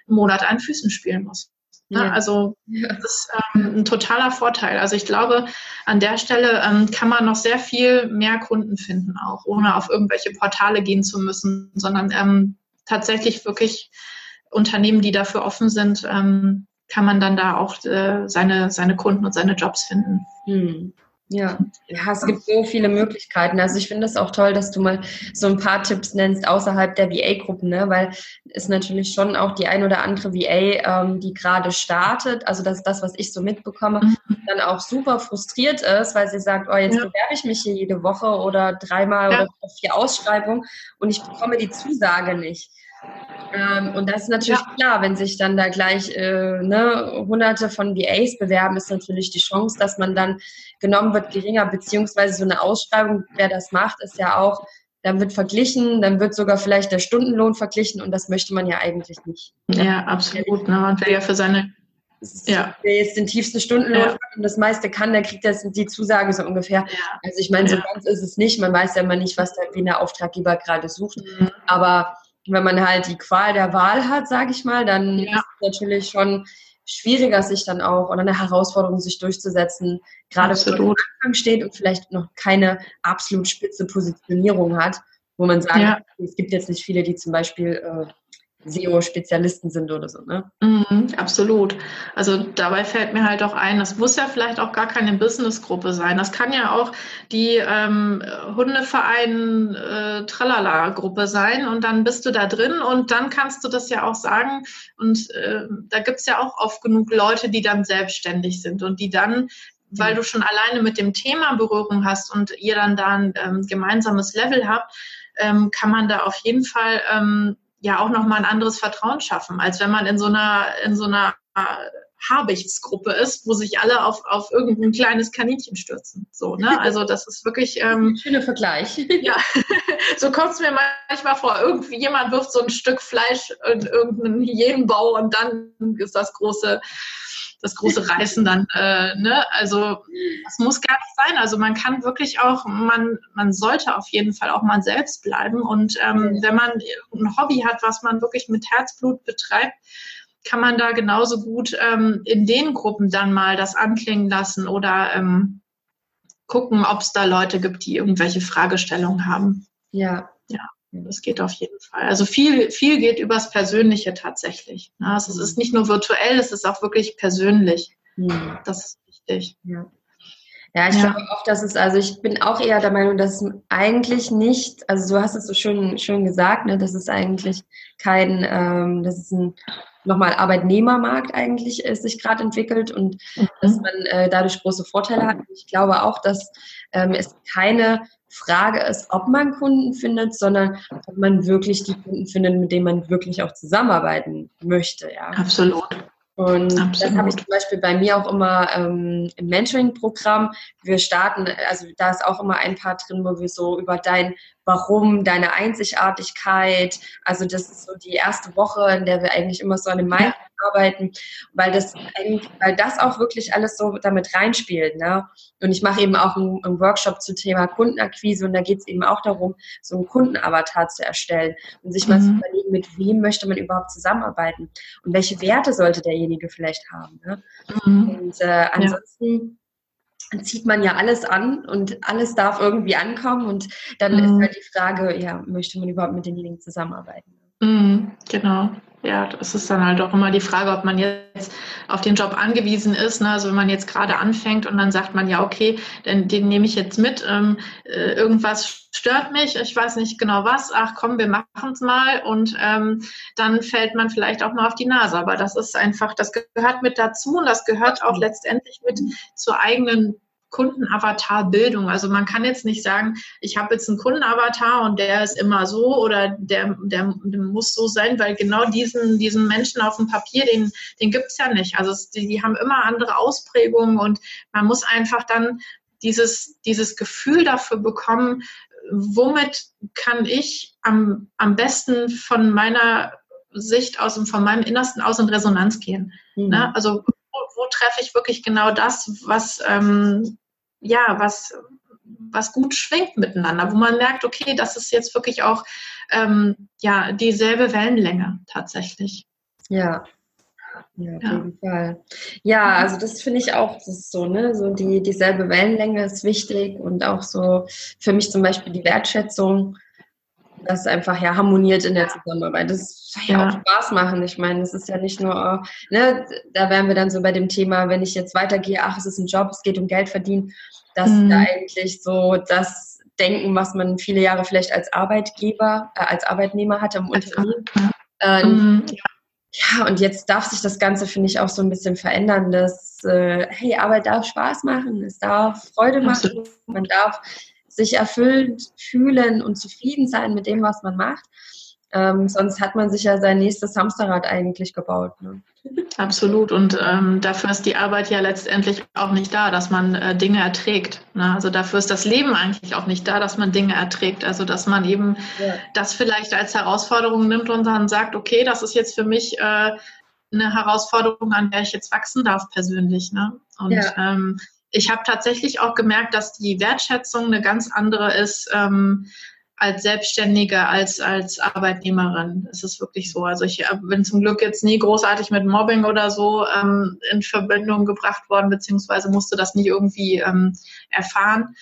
einen Monat an Füßen spielen muss. Ne? Ja. Also das ist ähm, ein totaler Vorteil. Also ich glaube, an der Stelle ähm, kann man noch sehr viel mehr Kunden finden, auch ohne auf irgendwelche Portale gehen zu müssen, sondern ähm, tatsächlich wirklich Unternehmen, die dafür offen sind, ähm, kann man dann da auch äh, seine, seine Kunden und seine Jobs finden. Hm. Ja, ja, es gibt so viele Möglichkeiten. Also ich finde es auch toll, dass du mal so ein paar Tipps nennst außerhalb der VA-Gruppen, ne? weil es natürlich schon auch die ein oder andere VA, ähm, die gerade startet, also das ist das, was ich so mitbekomme, mhm. dann auch super frustriert ist, weil sie sagt, oh, jetzt ja. bewerbe ich mich hier jede Woche oder dreimal ja. oder vier Ausschreibungen und ich bekomme die Zusage nicht. Ähm, und das ist natürlich ja. klar, wenn sich dann da gleich äh, ne, hunderte von VAs bewerben, ist natürlich die Chance, dass man dann genommen wird, geringer, beziehungsweise so eine Ausschreibung, wer das macht, ist ja auch, dann wird verglichen, dann wird sogar vielleicht der Stundenlohn verglichen und das möchte man ja eigentlich nicht. Ja, absolut. Ne? Man will ja für seine ja. Wer jetzt den tiefsten Stundenlohn ja. und das meiste kann, der kriegt jetzt die Zusage so ungefähr. Ja. Also ich meine, so ja. ganz ist es nicht. Man weiß ja immer nicht, was der, wie der Auftraggeber gerade sucht. Mhm. Aber wenn man halt die Qual der Wahl hat, sage ich mal, dann ja. ist es natürlich schon schwieriger, sich dann auch oder eine Herausforderung, sich durchzusetzen, gerade wenn man am Anfang steht und vielleicht noch keine absolut spitze Positionierung hat, wo man sagt, ja. es gibt jetzt nicht viele, die zum Beispiel äh, SEO-Spezialisten sind oder so, ne? Mhm, absolut. Also dabei fällt mir halt auch ein, das muss ja vielleicht auch gar keine Businessgruppe sein. Das kann ja auch die ähm, Hundeverein äh, Tralala-Gruppe sein und dann bist du da drin und dann kannst du das ja auch sagen. Und äh, da gibt es ja auch oft genug Leute, die dann selbstständig sind und die dann weil mhm. du schon alleine mit dem Thema Berührung hast und ihr dann da ein ähm, gemeinsames Level habt, ähm, kann man da auf jeden Fall ähm, ja auch nochmal ein anderes Vertrauen schaffen, als wenn man in so einer, in so einer Habichtsgruppe ist, wo sich alle auf, auf irgendein kleines Kaninchen stürzen. So, ne? Also das ist wirklich. Ähm, Schöner Vergleich. ja, so kommt es mir manchmal vor. Irgendwie jemand wirft so ein Stück Fleisch in irgendeinen Hyänenbau und dann ist das große das große Reißen dann, äh, ne? Also das muss gar nicht sein. Also man kann wirklich auch, man, man sollte auf jeden Fall auch mal selbst bleiben. Und ähm, wenn man ein Hobby hat, was man wirklich mit Herzblut betreibt, kann man da genauso gut ähm, in den Gruppen dann mal das anklingen lassen oder ähm, gucken, ob es da Leute gibt, die irgendwelche Fragestellungen haben. Ja. Ja. Das geht auf jeden Fall. Also viel, viel geht übers Persönliche tatsächlich. Also es ist nicht nur virtuell, es ist auch wirklich persönlich. Mhm. Das ist wichtig. Ja. Ja, ich ja. glaube auch, dass es, also ich bin auch eher der Meinung, dass es eigentlich nicht, also du hast es so schön, schön gesagt, ne, dass es eigentlich kein, ähm, dass es ein nochmal Arbeitnehmermarkt eigentlich äh, sich gerade entwickelt und mhm. dass man äh, dadurch große Vorteile hat. Ich glaube auch, dass ähm, es keine Frage ist, ob man Kunden findet, sondern ob man wirklich die Kunden findet, mit denen man wirklich auch zusammenarbeiten möchte. Ja. Absolut. Und Absolut. das habe ich zum Beispiel bei mir auch immer ähm, im Mentoring-Programm. Wir starten, also da ist auch immer ein Part drin, wo wir so über dein Warum, deine Einzigartigkeit, also das ist so die erste Woche, in der wir eigentlich immer so an dem Mindset arbeiten, weil das weil das auch wirklich alles so damit reinspielt. Ne? Und ich mache eben auch einen, einen Workshop zum Thema Kundenakquise und da geht es eben auch darum, so einen Kundenavatar zu erstellen und sich mal zu mhm. überlegen, mit wem möchte man überhaupt zusammenarbeiten und welche Werte sollte derjenige vielleicht haben. Ne? Mhm. Und äh, ansonsten zieht man ja alles an und alles darf irgendwie ankommen und dann mhm. ist halt die Frage, ja, möchte man überhaupt mit denjenigen zusammenarbeiten? Mhm, genau ja, das ist dann halt auch immer die Frage, ob man jetzt auf den Job angewiesen ist. Ne? Also wenn man jetzt gerade anfängt und dann sagt man, ja, okay, den, den nehme ich jetzt mit, ähm, äh, irgendwas stört mich, ich weiß nicht genau was, ach komm, wir machen es mal und ähm, dann fällt man vielleicht auch mal auf die Nase. Aber das ist einfach, das gehört mit dazu und das gehört auch letztendlich mit zur eigenen Kundenavatar-Bildung. Also man kann jetzt nicht sagen, ich habe jetzt einen Kundenavatar und der ist immer so oder der, der, der, muss so sein, weil genau diesen, diesen Menschen auf dem Papier, den, den gibt es ja nicht. Also es, die, die haben immer andere Ausprägungen und man muss einfach dann dieses, dieses Gefühl dafür bekommen, womit kann ich am, am besten von meiner Sicht aus und von meinem Innersten aus in Resonanz gehen. Mhm. Ne? Also wo, wo, treffe ich wirklich genau das, was, ähm, ja, was, was gut schwingt miteinander, wo man merkt, okay, das ist jetzt wirklich auch ähm, ja, dieselbe Wellenlänge tatsächlich. Ja. Ja, auf ja. jeden Fall. Ja, also das finde ich auch, das ist so, ne, so die, dieselbe Wellenlänge ist wichtig und auch so für mich zum Beispiel die Wertschätzung das einfach ja harmoniert in der Zusammenarbeit. Das soll ja, ja, auch Spaß machen. Ich meine, es ist ja nicht nur, ne, da wären wir dann so bei dem Thema, wenn ich jetzt weitergehe, ach, es ist ein Job, es geht um Geld verdienen, dass mhm. da eigentlich so das Denken, was man viele Jahre vielleicht als Arbeitgeber, äh, als Arbeitnehmer hatte im Unternehmen. Ähm, mhm. Ja, und jetzt darf sich das Ganze, finde ich, auch so ein bisschen verändern, dass, äh, hey, Arbeit darf Spaß machen, es darf Freude machen, man darf sich erfüllt fühlen und zufrieden sein mit dem, was man macht. Ähm, sonst hat man sich ja sein nächstes Hamsterrad eigentlich gebaut. Ne? Absolut. Und ähm, dafür ist die Arbeit ja letztendlich auch nicht da, dass man äh, Dinge erträgt. Ne? Also dafür ist das Leben eigentlich auch nicht da, dass man Dinge erträgt. Also dass man eben ja. das vielleicht als Herausforderung nimmt und dann sagt, okay, das ist jetzt für mich äh, eine Herausforderung, an der ich jetzt wachsen darf persönlich. Ne? Und ja. ähm, ich habe tatsächlich auch gemerkt, dass die Wertschätzung eine ganz andere ist. Ähm, als Selbstständige, als, als Arbeitnehmerin. Es ist wirklich so. Also ich äh, bin zum Glück jetzt nie großartig mit Mobbing oder so ähm, in Verbindung gebracht worden, beziehungsweise musste das nie irgendwie ähm, erfahren.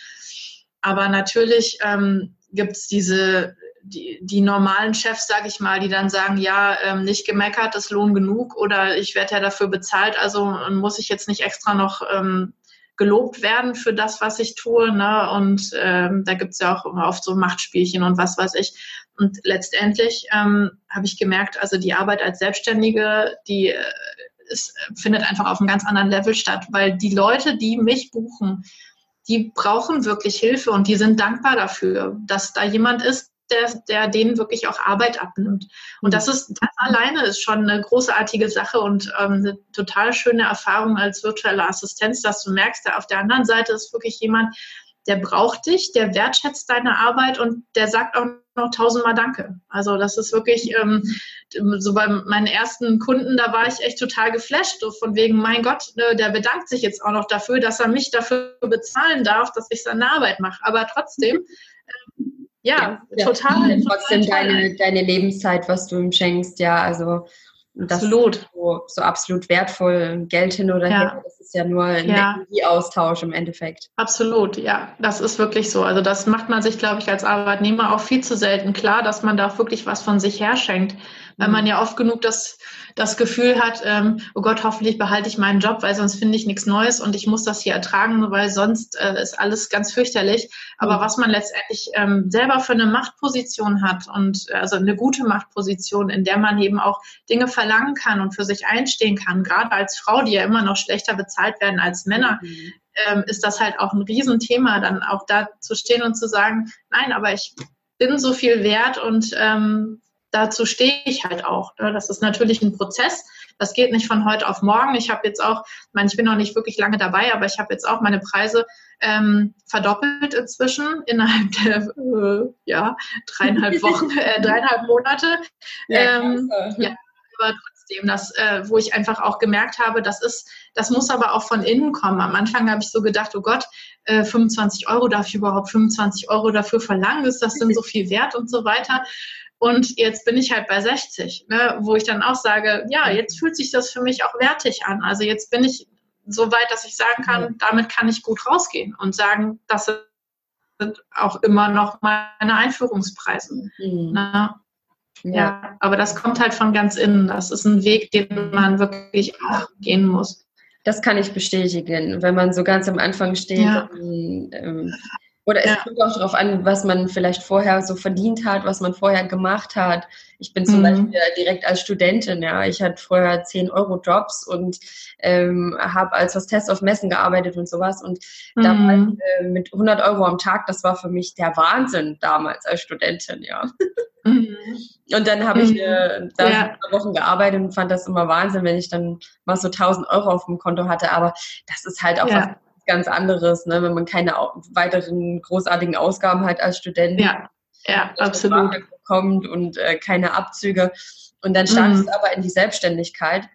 Aber natürlich ähm, gibt es diese, die, die normalen Chefs, sage ich mal, die dann sagen, ja, ähm, nicht gemeckert, ist Lohn genug oder ich werde ja dafür bezahlt, also muss ich jetzt nicht extra noch ähm, gelobt werden für das, was ich tue. Ne? Und ähm, da gibt es ja auch immer oft so Machtspielchen und was weiß ich. Und letztendlich ähm, habe ich gemerkt, also die Arbeit als Selbstständige, die äh, ist, findet einfach auf einem ganz anderen Level statt, weil die Leute, die mich buchen, die brauchen wirklich Hilfe und die sind dankbar dafür, dass da jemand ist, der, der denen wirklich auch Arbeit abnimmt. Und das ist, das alleine ist schon eine großartige Sache und ähm, eine total schöne Erfahrung als virtuelle Assistenz, dass du merkst, da auf der anderen Seite ist wirklich jemand, der braucht dich, der wertschätzt deine Arbeit und der sagt auch noch tausendmal Danke. Also das ist wirklich, ähm, so bei meinen ersten Kunden, da war ich echt total geflasht, so von wegen, mein Gott, ne, der bedankt sich jetzt auch noch dafür, dass er mich dafür bezahlen darf, dass ich seine Arbeit mache. Aber trotzdem, ja, ja, total. Ja, trotzdem deine, deine Lebenszeit, was du ihm schenkst, ja, also das absolut. ist so, so, absolut wertvoll. Geld hin oder ja. her, das ist ja nur ein ja. Energieaustausch im Endeffekt. Absolut, ja, das ist wirklich so. Also das macht man sich, glaube ich, als Arbeitnehmer auch viel zu selten klar, dass man da auch wirklich was von sich her schenkt weil man ja oft genug das, das Gefühl hat, ähm, oh Gott, hoffentlich behalte ich meinen Job, weil sonst finde ich nichts Neues und ich muss das hier ertragen, weil sonst äh, ist alles ganz fürchterlich. Aber mhm. was man letztendlich ähm, selber für eine Machtposition hat und also eine gute Machtposition, in der man eben auch Dinge verlangen kann und für sich einstehen kann, gerade als Frau, die ja immer noch schlechter bezahlt werden als Männer, mhm. ähm, ist das halt auch ein Riesenthema, dann auch da zu stehen und zu sagen, nein, aber ich bin so viel wert und ähm, dazu stehe ich halt auch. Ne? Das ist natürlich ein Prozess. Das geht nicht von heute auf morgen. Ich habe jetzt auch, ich meine, ich bin noch nicht wirklich lange dabei, aber ich habe jetzt auch meine Preise ähm, verdoppelt inzwischen innerhalb der äh, ja, dreieinhalb Wochen, äh, dreieinhalb Monate. Ja, ähm, ja, aber trotzdem, das, äh, wo ich einfach auch gemerkt habe, das ist, das muss aber auch von innen kommen. Am Anfang habe ich so gedacht, oh Gott, äh, 25 Euro, darf ich überhaupt 25 Euro dafür verlangen? Ist das denn so viel wert und so weiter? Und jetzt bin ich halt bei 60, ne, wo ich dann auch sage, ja, jetzt fühlt sich das für mich auch wertig an. Also jetzt bin ich so weit, dass ich sagen kann, damit kann ich gut rausgehen und sagen, das sind auch immer noch meine Einführungspreise. Mhm. Ne? Ja. ja, aber das kommt halt von ganz innen. Das ist ein Weg, den man wirklich auch gehen muss. Das kann ich bestätigen. Wenn man so ganz am Anfang steht, ja. ähm, oder es ja. kommt auch darauf an, was man vielleicht vorher so verdient hat, was man vorher gemacht hat. Ich bin zum mhm. Beispiel direkt als Studentin, ja. Ich hatte vorher 10 Euro Jobs und ähm, habe als Hostess auf Messen gearbeitet und sowas. Und mhm. damals äh, mit 100 Euro am Tag, das war für mich der Wahnsinn damals als Studentin, ja. Mhm. Und dann habe ich äh, da ja. Wochen gearbeitet und fand das immer Wahnsinn, wenn ich dann mal so 1000 Euro auf dem Konto hatte. Aber das ist halt auch ja. was ganz anderes, ne? wenn man keine weiteren großartigen Ausgaben hat als Student. Ja, ja absolut. Bekommt und äh, keine Abzüge. Und dann startest mhm. du aber in die Selbstständigkeit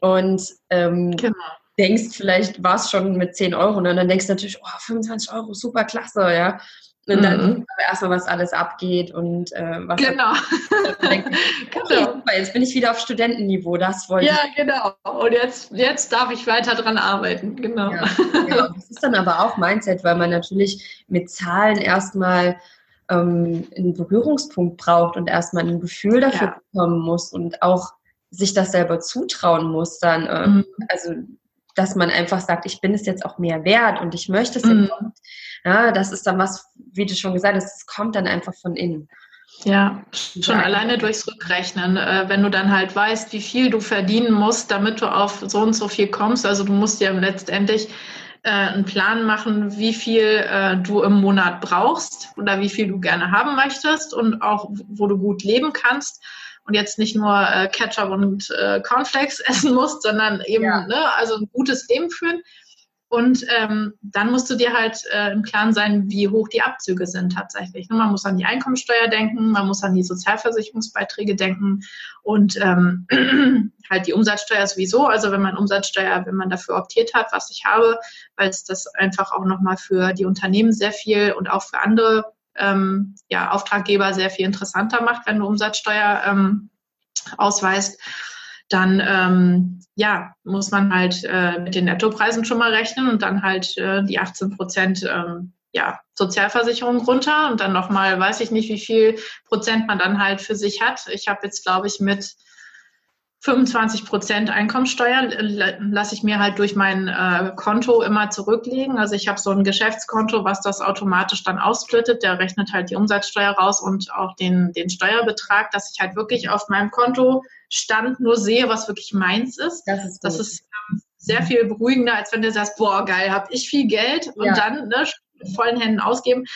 und ähm, genau. denkst, vielleicht war es schon mit 10 Euro und dann denkst du natürlich, oh, 25 Euro, super klasse, ja. Und dann mhm. erstmal, was alles abgeht und äh, was. Genau. Denkt, okay, genau. Super, jetzt bin ich wieder auf Studentenniveau, das wollte ja, ich. Ja, genau. Und jetzt, jetzt darf ich weiter dran arbeiten, genau. Ja, ja, das ist dann aber auch Mindset, weil man natürlich mit Zahlen erstmal ähm, einen Berührungspunkt braucht und erstmal ein Gefühl dafür ja. bekommen muss und auch sich das selber zutrauen muss, dann, ähm, mhm. also dass man einfach sagt, ich bin es jetzt auch mehr wert und ich möchte es mhm. jetzt. Ja, das ist dann was, wie du schon gesagt hast, es kommt dann einfach von innen. Ja, schon alleine durchs Rückrechnen, äh, wenn du dann halt weißt, wie viel du verdienen musst, damit du auf so und so viel kommst. Also du musst ja letztendlich äh, einen Plan machen, wie viel äh, du im Monat brauchst oder wie viel du gerne haben möchtest und auch, wo du gut leben kannst und jetzt nicht nur äh, Ketchup und äh, Cornflakes essen musst, sondern eben ja. ne, also ein gutes Leben führen. Und ähm, dann musst du dir halt äh, im Klaren sein, wie hoch die Abzüge sind tatsächlich. Man muss an die Einkommensteuer denken, man muss an die Sozialversicherungsbeiträge denken und ähm, halt die Umsatzsteuer sowieso. Also wenn man Umsatzsteuer, wenn man dafür optiert hat, was ich habe, weil es das einfach auch nochmal für die Unternehmen sehr viel und auch für andere ähm, ja, Auftraggeber sehr viel interessanter macht, wenn du Umsatzsteuer ähm, ausweist dann ähm, ja, muss man halt äh, mit den Nettopreisen schon mal rechnen und dann halt äh, die 18 Prozent ähm, ja, Sozialversicherung runter und dann nochmal, weiß ich nicht, wie viel Prozent man dann halt für sich hat. Ich habe jetzt, glaube ich, mit 25 Prozent Einkommensteuer lasse ich mir halt durch mein äh, Konto immer zurücklegen. Also ich habe so ein Geschäftskonto, was das automatisch dann aussplittet. Der rechnet halt die Umsatzsteuer raus und auch den, den Steuerbetrag, dass ich halt wirklich auf meinem Kontostand nur sehe, was wirklich meins ist. Das ist, das ist ähm, sehr viel beruhigender, als wenn du sagst, boah, geil, habe ich viel Geld und ja. dann ne, vollen Händen ausgeben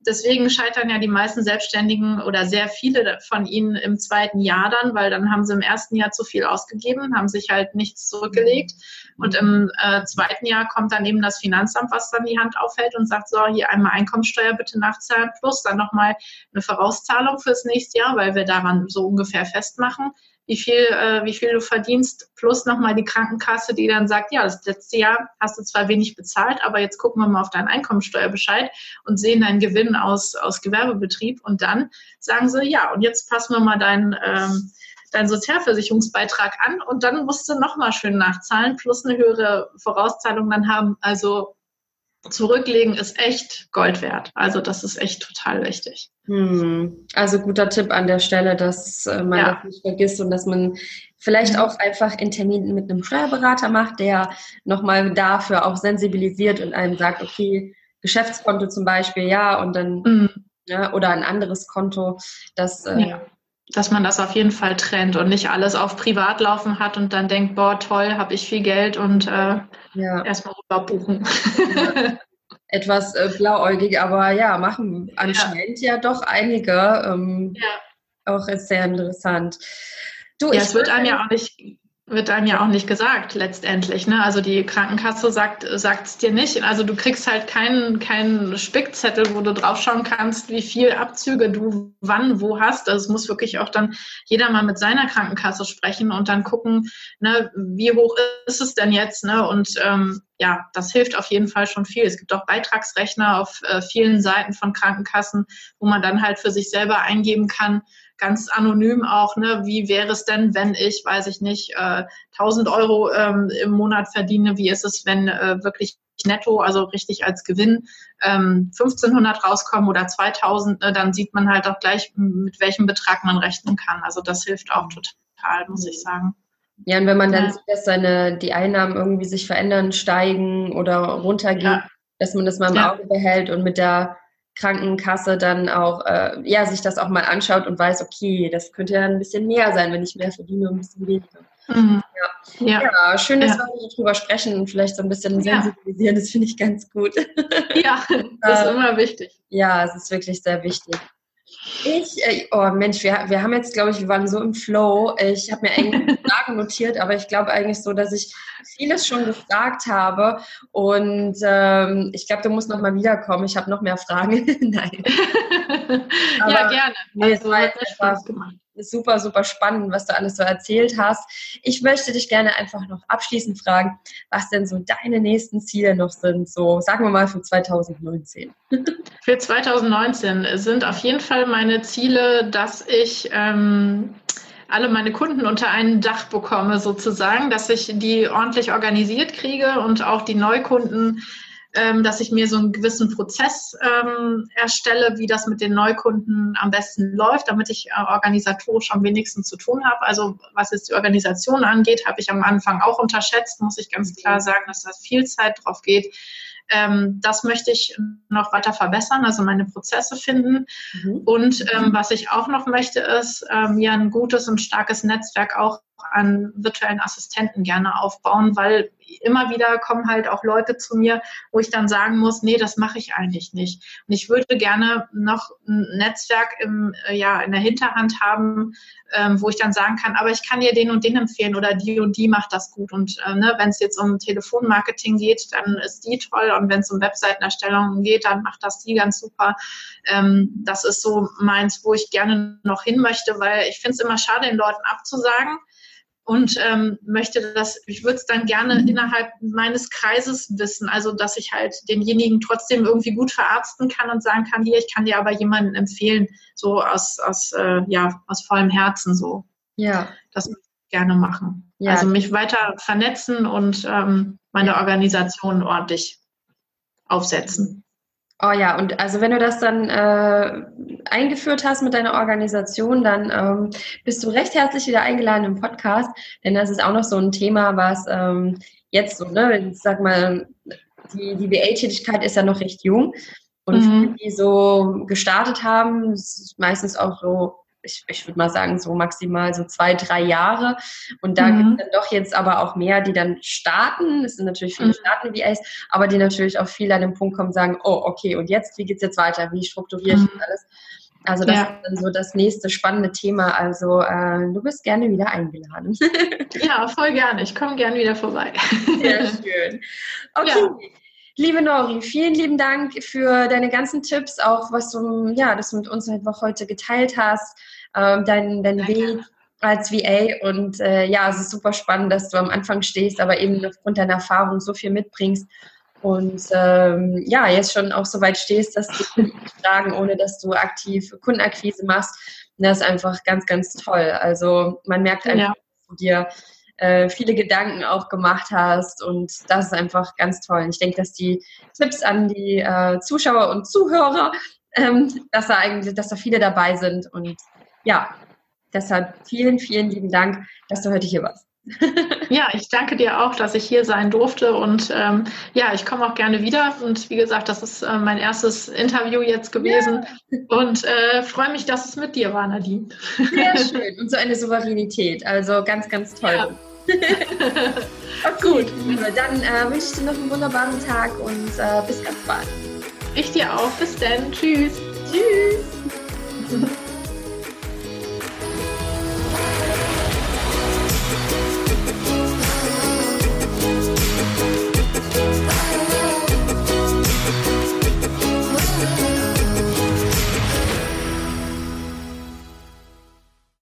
deswegen scheitern ja die meisten Selbstständigen oder sehr viele von ihnen im zweiten Jahr dann, weil dann haben sie im ersten Jahr zu viel ausgegeben, haben sich halt nichts zurückgelegt. Und im äh, zweiten Jahr kommt dann eben das Finanzamt, was dann die Hand aufhält und sagt, so, hier einmal Einkommensteuer bitte nachzahlen, plus dann nochmal eine Vorauszahlung fürs nächste Jahr, weil wir daran so ungefähr festmachen wie viel, äh, wie viel du verdienst, plus nochmal die Krankenkasse, die dann sagt, ja, das letzte Jahr hast du zwar wenig bezahlt, aber jetzt gucken wir mal auf deinen Einkommensteuerbescheid und sehen deinen Gewinn aus, aus Gewerbebetrieb und dann sagen sie, ja, und jetzt passen wir mal deinen, ähm, deinen Sozialversicherungsbeitrag an und dann musst du nochmal schön nachzahlen, plus eine höhere Vorauszahlung dann haben. Also zurücklegen ist echt Gold wert. Also das ist echt total wichtig. Hm. Also guter Tipp an der Stelle, dass äh, man ja. das nicht vergisst und dass man vielleicht auch einfach einen Termin mit einem Steuerberater macht, der nochmal dafür auch sensibilisiert und einem sagt, okay, Geschäftskonto zum Beispiel, ja, und dann mhm. ja, oder ein anderes Konto, das äh, ja dass man das auf jeden Fall trennt und nicht alles auf Privat laufen hat und dann denkt, boah, toll, habe ich viel Geld und äh, ja. erstmal Urlaub buchen. Ja. Etwas äh, blauäugig, aber ja, machen anscheinend ja, ja doch einige. Ähm, ja. Auch ist sehr interessant. Du, ja, es wird einem ja auch nicht wird einem ja auch nicht gesagt letztendlich. Ne? Also die Krankenkasse sagt es dir nicht. Also du kriegst halt keinen keinen Spickzettel, wo du draufschauen kannst, wie viel Abzüge du wann wo hast. Also es muss wirklich auch dann jeder mal mit seiner Krankenkasse sprechen und dann gucken, ne, wie hoch ist es denn jetzt? Ne? Und ähm, ja, das hilft auf jeden Fall schon viel. Es gibt auch Beitragsrechner auf äh, vielen Seiten von Krankenkassen, wo man dann halt für sich selber eingeben kann, ganz anonym auch, ne, wie wäre es denn, wenn ich, weiß ich nicht, äh, 1000 Euro ähm, im Monat verdiene, wie ist es, wenn äh, wirklich netto, also richtig als Gewinn, ähm, 1500 rauskommen oder 2000, ne, dann sieht man halt auch gleich, mit welchem Betrag man rechnen kann. Also das hilft auch total, muss ich sagen. Ja, und wenn man dann ja. sieht, dass seine, die Einnahmen irgendwie sich verändern, steigen oder runtergehen, ja. dass man das mal im ja. Auge behält und mit der Krankenkasse dann auch, äh, ja, sich das auch mal anschaut und weiß, okay, das könnte ja ein bisschen mehr sein, wenn ich mehr verdiene und ein bisschen weniger. Mhm. Ja. Ja. ja. schön, dass ja. wir darüber sprechen und vielleicht so ein bisschen sensibilisieren, das finde ich ganz gut. Ja, das ist immer wichtig. Ja, es ist wirklich sehr wichtig. Ich, äh, oh Mensch, wir, wir haben jetzt, glaube ich, wir waren so im Flow. Ich habe mir eigentlich Fragen notiert, aber ich glaube eigentlich so, dass ich vieles schon gefragt habe. Und ähm, ich glaube, du musst noch mal wiederkommen. Ich habe noch mehr Fragen. Nein. Aber, ja, gerne. Nee, also, es hat Spaß gemacht super, super spannend, was du alles so erzählt hast. Ich möchte dich gerne einfach noch abschließend fragen, was denn so deine nächsten Ziele noch sind, so sagen wir mal für 2019. Für 2019 sind auf jeden Fall meine Ziele, dass ich ähm, alle meine Kunden unter ein Dach bekomme, sozusagen, dass ich die ordentlich organisiert kriege und auch die Neukunden ähm, dass ich mir so einen gewissen Prozess ähm, erstelle, wie das mit den Neukunden am besten läuft, damit ich äh, organisatorisch am wenigsten zu tun habe. Also was jetzt die Organisation angeht, habe ich am Anfang auch unterschätzt, muss ich ganz klar sagen, dass da viel Zeit drauf geht. Ähm, das möchte ich noch weiter verbessern, also meine Prozesse finden. Mhm. Und ähm, was ich auch noch möchte, ist ähm, mir ein gutes und starkes Netzwerk auch an virtuellen Assistenten gerne aufbauen, weil immer wieder kommen halt auch Leute zu mir, wo ich dann sagen muss, nee, das mache ich eigentlich nicht. Und ich würde gerne noch ein Netzwerk im, äh, ja, in der Hinterhand haben, ähm, wo ich dann sagen kann, aber ich kann dir den und den empfehlen oder die und die macht das gut. Und äh, ne, wenn es jetzt um Telefonmarketing geht, dann ist die toll. Und wenn es um Webseitenerstellung geht, dann macht das die ganz super. Ähm, das ist so meins, wo ich gerne noch hin möchte, weil ich finde es immer schade, den Leuten abzusagen und ähm, möchte das, ich würde es dann gerne mhm. innerhalb meines Kreises wissen, also dass ich halt denjenigen trotzdem irgendwie gut verarzten kann und sagen kann, hier, ich kann dir aber jemanden empfehlen, so aus, aus, äh, ja, aus vollem Herzen so. Ja. Das würde ich gerne machen. Ja. Also mich weiter vernetzen und ähm, meine ja. Organisation ordentlich aufsetzen. Oh ja, und also wenn du das dann äh, eingeführt hast mit deiner Organisation, dann ähm, bist du recht herzlich wieder eingeladen im Podcast, denn das ist auch noch so ein Thema, was ähm, jetzt so, ne, ich sag mal, die, die BA-Tätigkeit ist ja noch recht jung und mhm. die so gestartet haben, ist meistens auch so ich, ich würde mal sagen, so maximal so zwei, drei Jahre. Und da mhm. gibt es dann doch jetzt aber auch mehr, die dann starten. Es sind natürlich viele mhm. starten VAs, aber die natürlich auch viel an den Punkt kommen und sagen, oh, okay, und jetzt, wie geht es jetzt weiter? Wie strukturiere ich mhm. das alles? Also das ja. ist dann so das nächste spannende Thema. Also äh, du bist gerne wieder eingeladen. ja, voll gerne. Ich komme gerne wieder vorbei. Sehr schön. Okay. Ja. Liebe Nori, vielen lieben Dank für deine ganzen Tipps, auch was du, ja, das du mit uns einfach heute geteilt hast, ähm, dein, dein Weg als VA und äh, ja, es ist super spannend, dass du am Anfang stehst, aber eben aufgrund deiner Erfahrung so viel mitbringst und ähm, ja, jetzt schon auch so weit stehst, dass die Kunden fragen, ohne dass du aktiv Kundenakquise machst. das ist einfach ganz, ganz toll. Also man merkt einfach, ja. dass du dir äh, viele Gedanken auch gemacht hast und das ist einfach ganz toll. Und ich denke, dass die Tipps an die äh, Zuschauer und Zuhörer, ähm, dass da eigentlich, dass da viele dabei sind und ja, deshalb vielen, vielen lieben Dank, dass du heute hier warst. ja, ich danke dir auch, dass ich hier sein durfte und ähm, ja, ich komme auch gerne wieder und wie gesagt, das ist äh, mein erstes Interview jetzt gewesen ja. und äh, freue mich, dass es mit dir war, Nadine. Sehr schön und so eine Souveränität, also ganz, ganz toll. Ja. okay, Gut. Dann äh, wünsche ich dir noch einen wunderbaren Tag und äh, bis ganz bald. Ich dir auch. Bis dann. Tschüss. Tschüss.